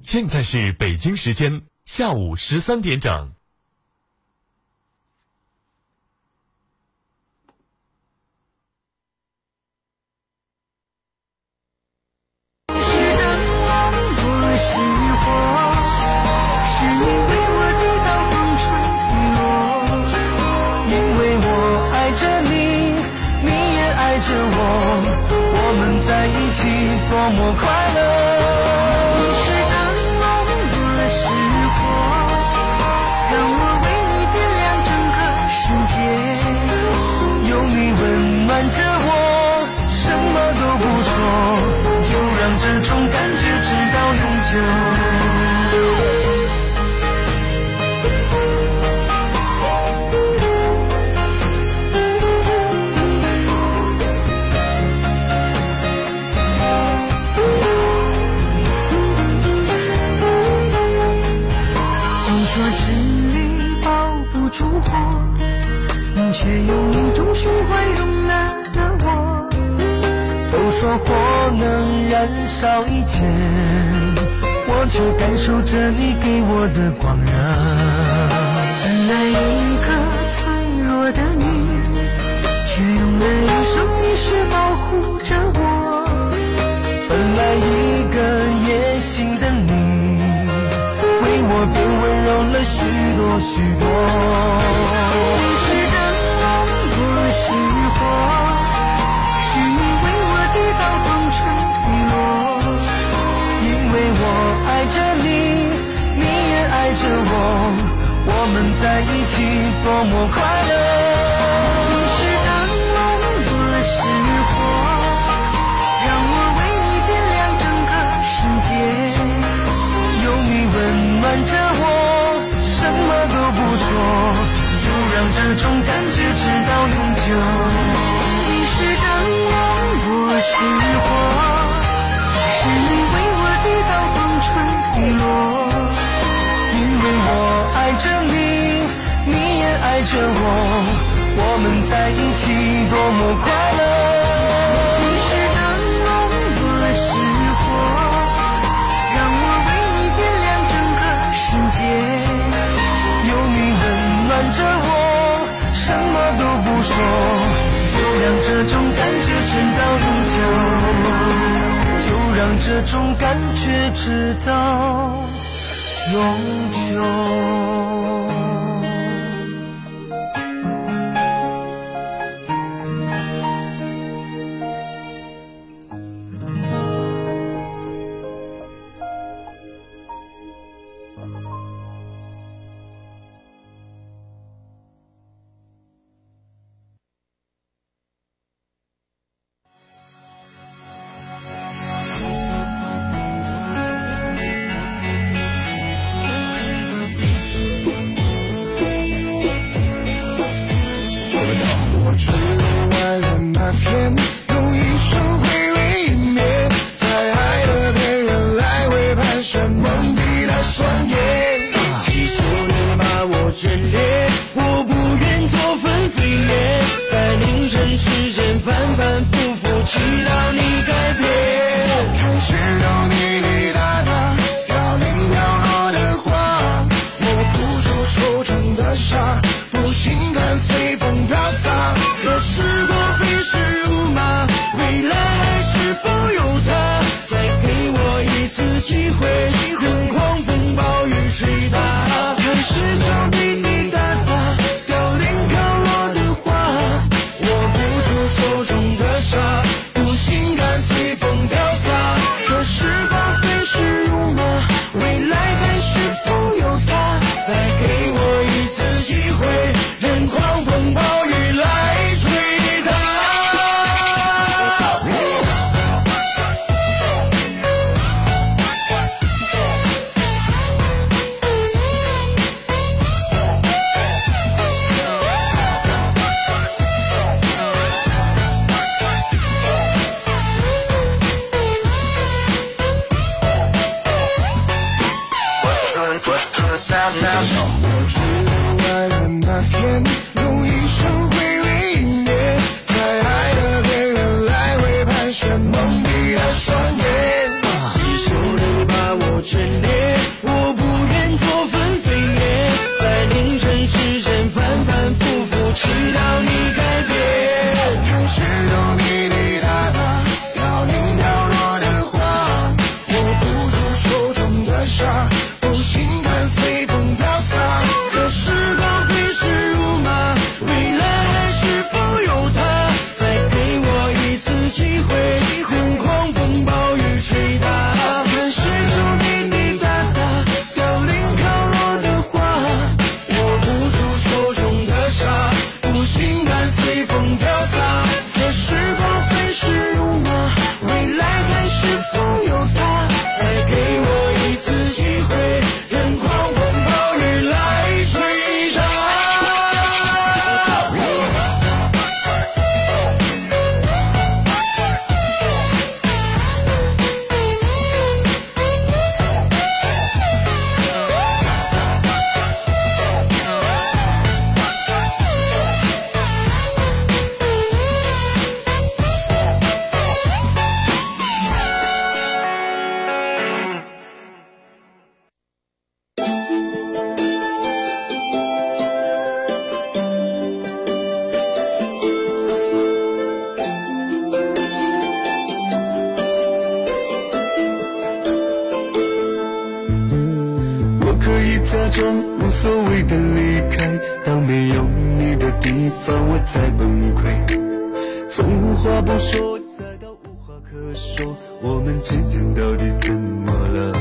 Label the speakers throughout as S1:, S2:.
S1: 现在是北京时间下午十三点整。
S2: 火
S3: 能燃烧一切，我却感受着你给我的光热。
S2: 本来一个脆弱的你，却用了一生一世保护着我。
S3: 本来一个野性的你，为我变温柔了许多许多。在一起多么快乐。
S2: 你是灯笼，我是火，让我为你点亮整个世
S3: 界。有你温暖着我，什么都不说，就让这种着我，我们在一起多么快乐。
S2: 你是灯笼，我是火，让我为你点亮整个世
S3: 界。有你温暖着我，什么都不说。就让这种感觉直到永久，就让这种感觉直到永久。
S4: 北极我
S5: 出外的
S4: 那天，用一生。所谓的离开，到没有你的地方我才崩溃。从无话不说再到无话可说，我们之间到底怎么了？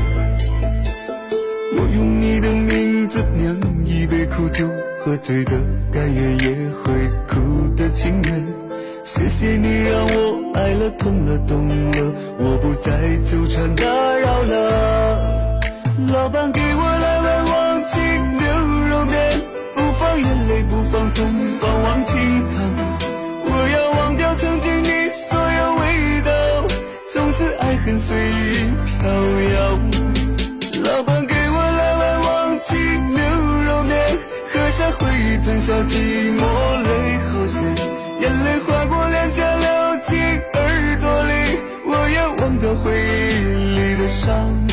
S4: 我用你的名字酿一杯苦酒，喝醉的甘愿也会哭的情愿。谢谢你让我爱了，痛了，懂了，我不再纠缠打扰了。老板给我。随意飘摇老板给我来碗忘情牛肉面喝下回忆吞下寂寞泪好咸眼泪划过脸颊流进耳朵里我要忘掉回忆里的伤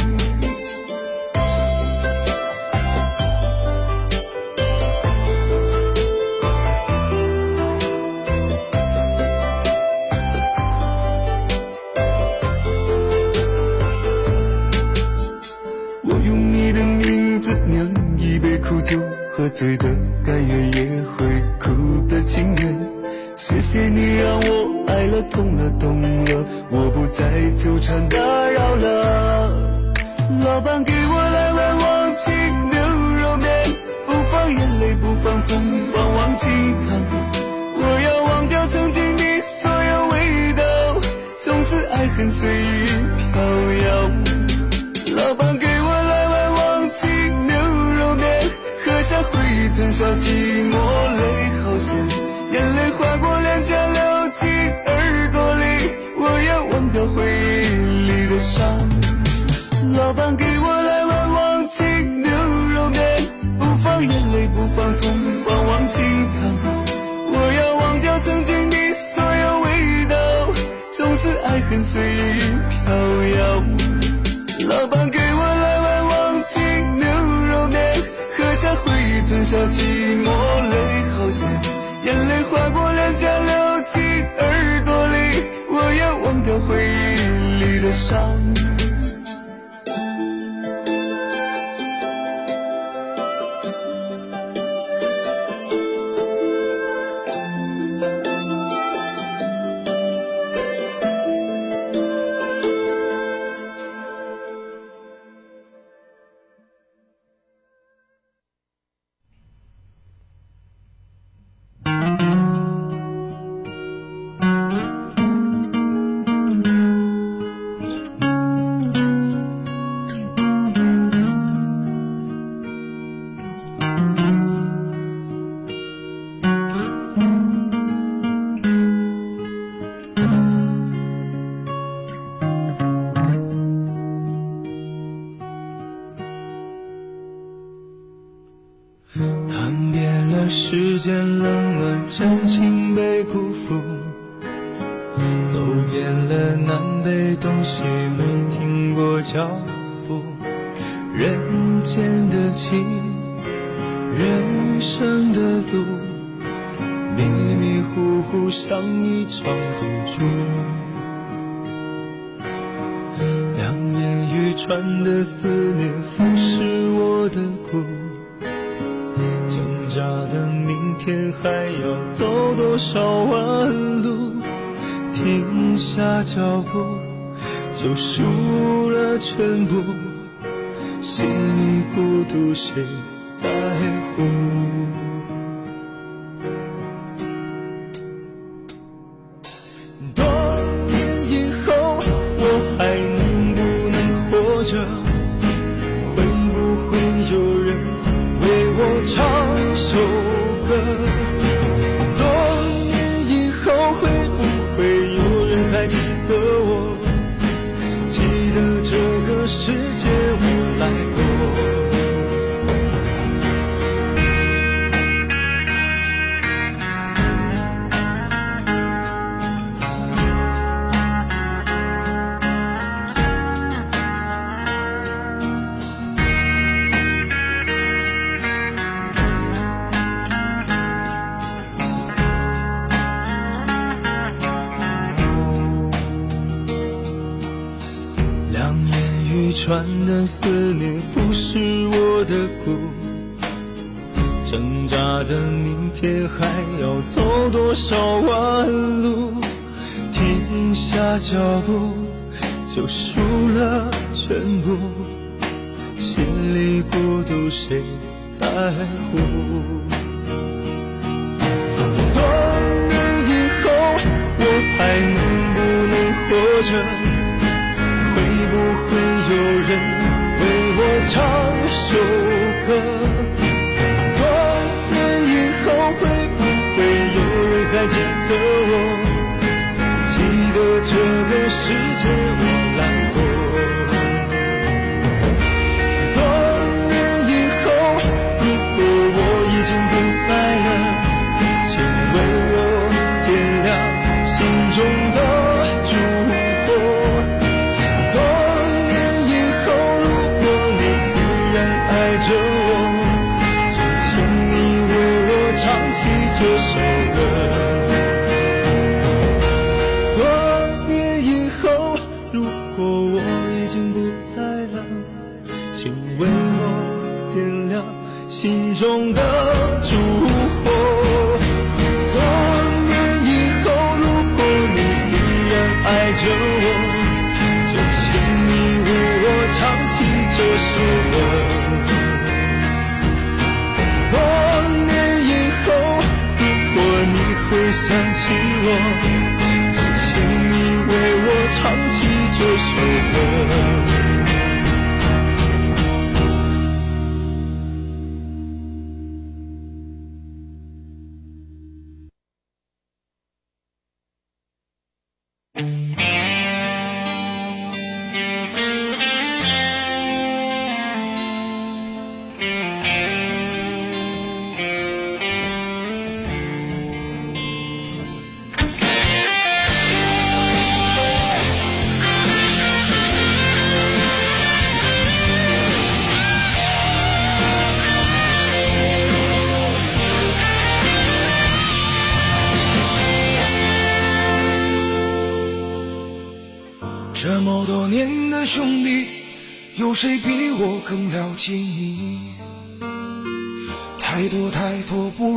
S4: 唱歌。下寂寞。
S3: 挣扎的明天还要走多少弯路？停下脚步，就输了全部。心里孤独，谁在乎？的思念腐蚀我的骨，挣扎的明天还要走多少弯路？停下脚步就输了全部，心里孤独谁在乎？多年以后，我还能不能活着？有人为我唱首歌？多年以后，会不会有人还记得我？记得这个世界请你为我唱起这首歌。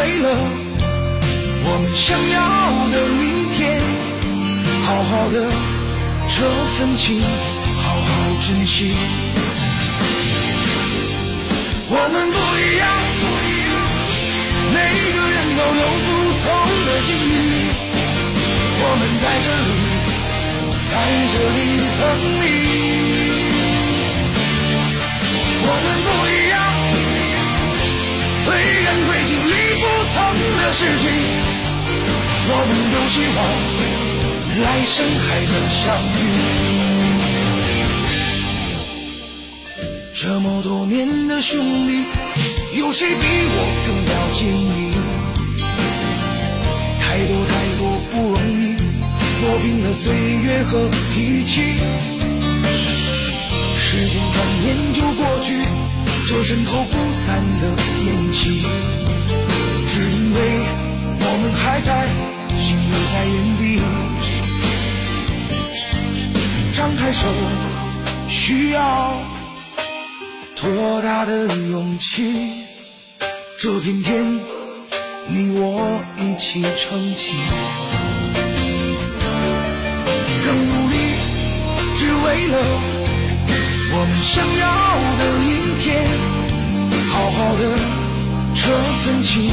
S6: 为了我们想要的明天。好好的这份情，好好珍惜。我们不一样，每个人都有不同的境遇。我们在这里，在这里等你。的事情，我们都希望来生还能相遇。这么多年的兄弟，有谁比我更了解你？太多太多不容易，磨平了岁月和脾气。时间转眼就过去，这身后不散的宴席，只因为我们还在，心留在原地。张开手，需要多大的勇气？这片天，你我一起撑起，更努力，只为了。我们想要的明天，好好的这份情，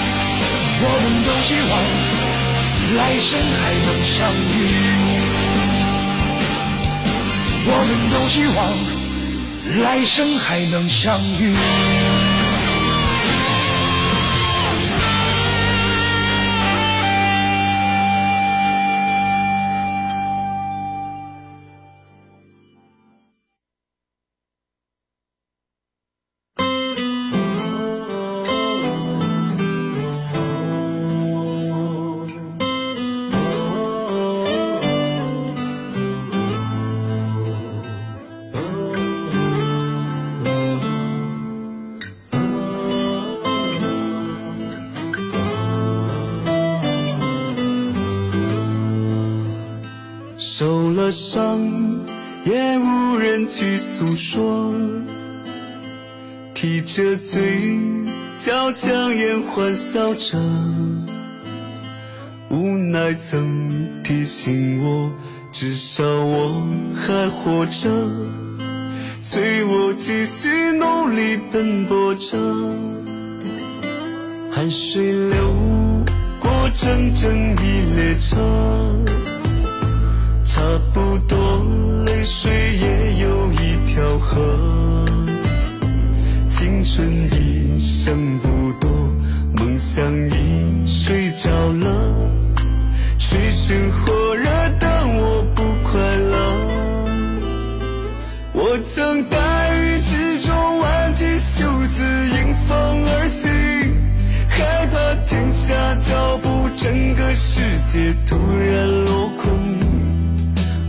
S6: 我们都希望。来生还能相遇，我们都希望来生还能相遇。
S4: 伤，也无人去诉说，提着嘴角强颜欢笑着，无奈曾提醒我，至少我还活着，催我继续努力奔波着，汗水流过整整一列车。世界突然落空。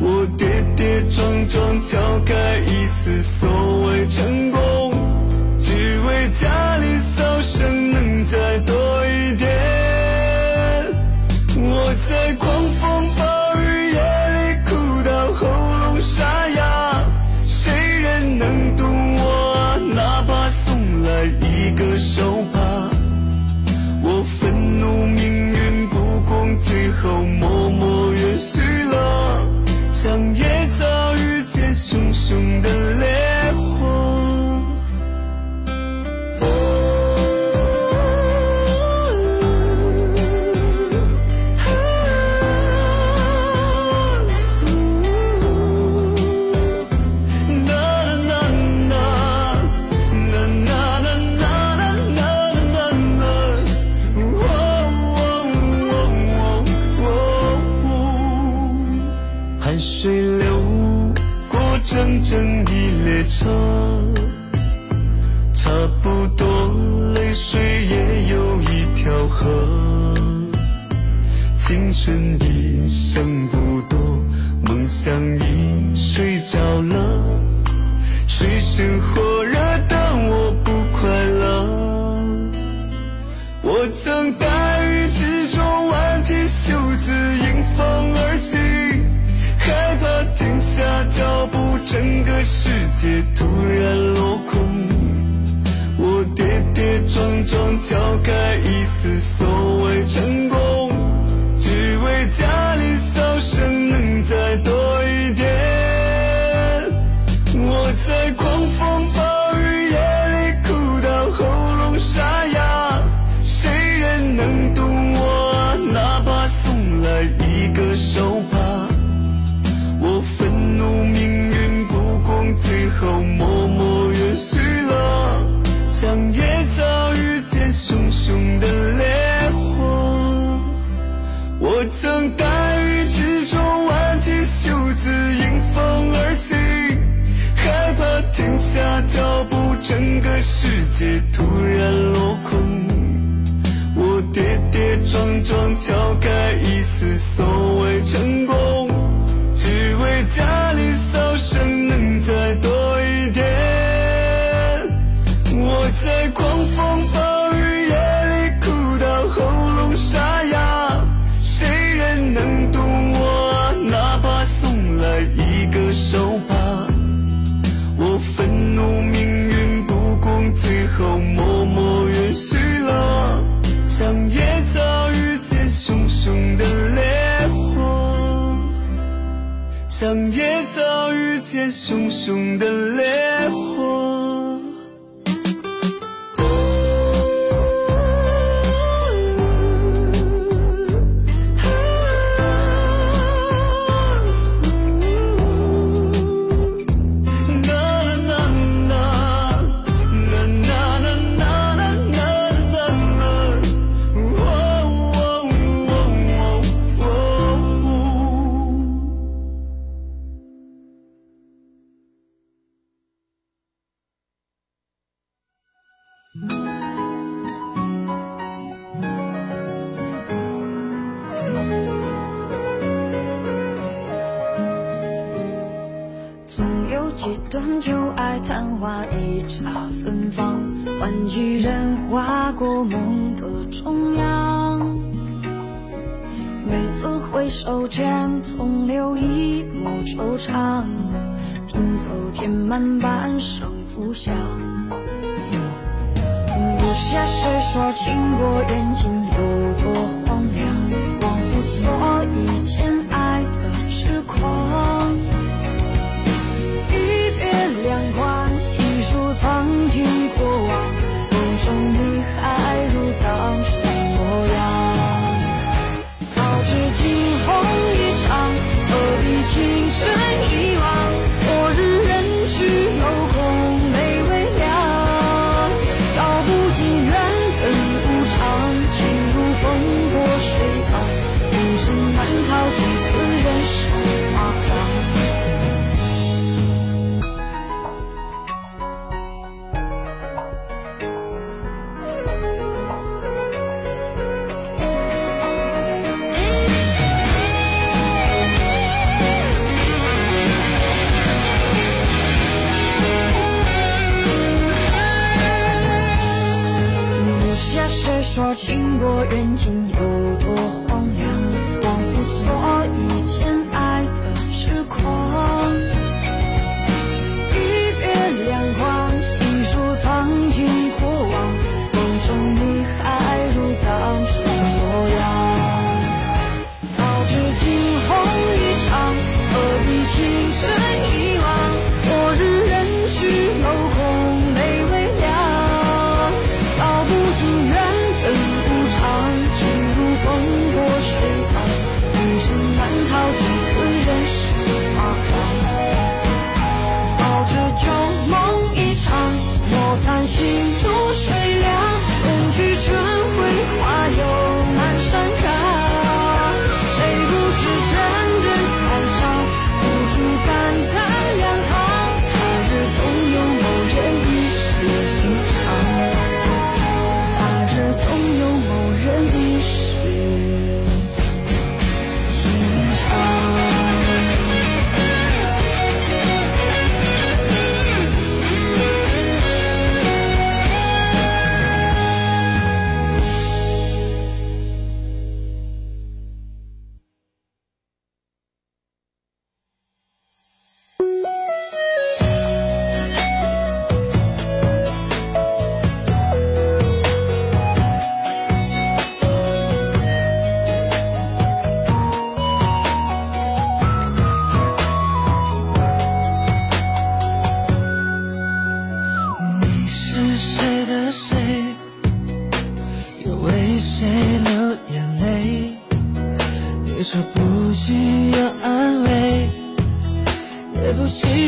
S4: 我跌跌撞撞敲开一丝所谓成功，只为家里笑声能再多一点。我在狂后界突然落空。我跌跌撞撞敲开一丝所谓成功，只为家里笑声能再多一点。我在狂风公，最后默默允许了，像野草遇见熊熊的烈火。我曾大雨之中挽起袖子迎风而行，害怕停下脚步，整个世界突然落空。我跌跌撞撞敲开一丝所谓成功，只为家里笑声能再多一点。我在狂风暴雨夜里哭到喉咙沙哑，谁人能懂我啊？哪怕送来一个手帕，我愤怒命运不公，最后像野草遇见熊熊的烈
S2: 回首间，总留一抹惆怅，拼凑填满半生浮想。不屑谁说情过缘尽说情过人情
S3: 有多谁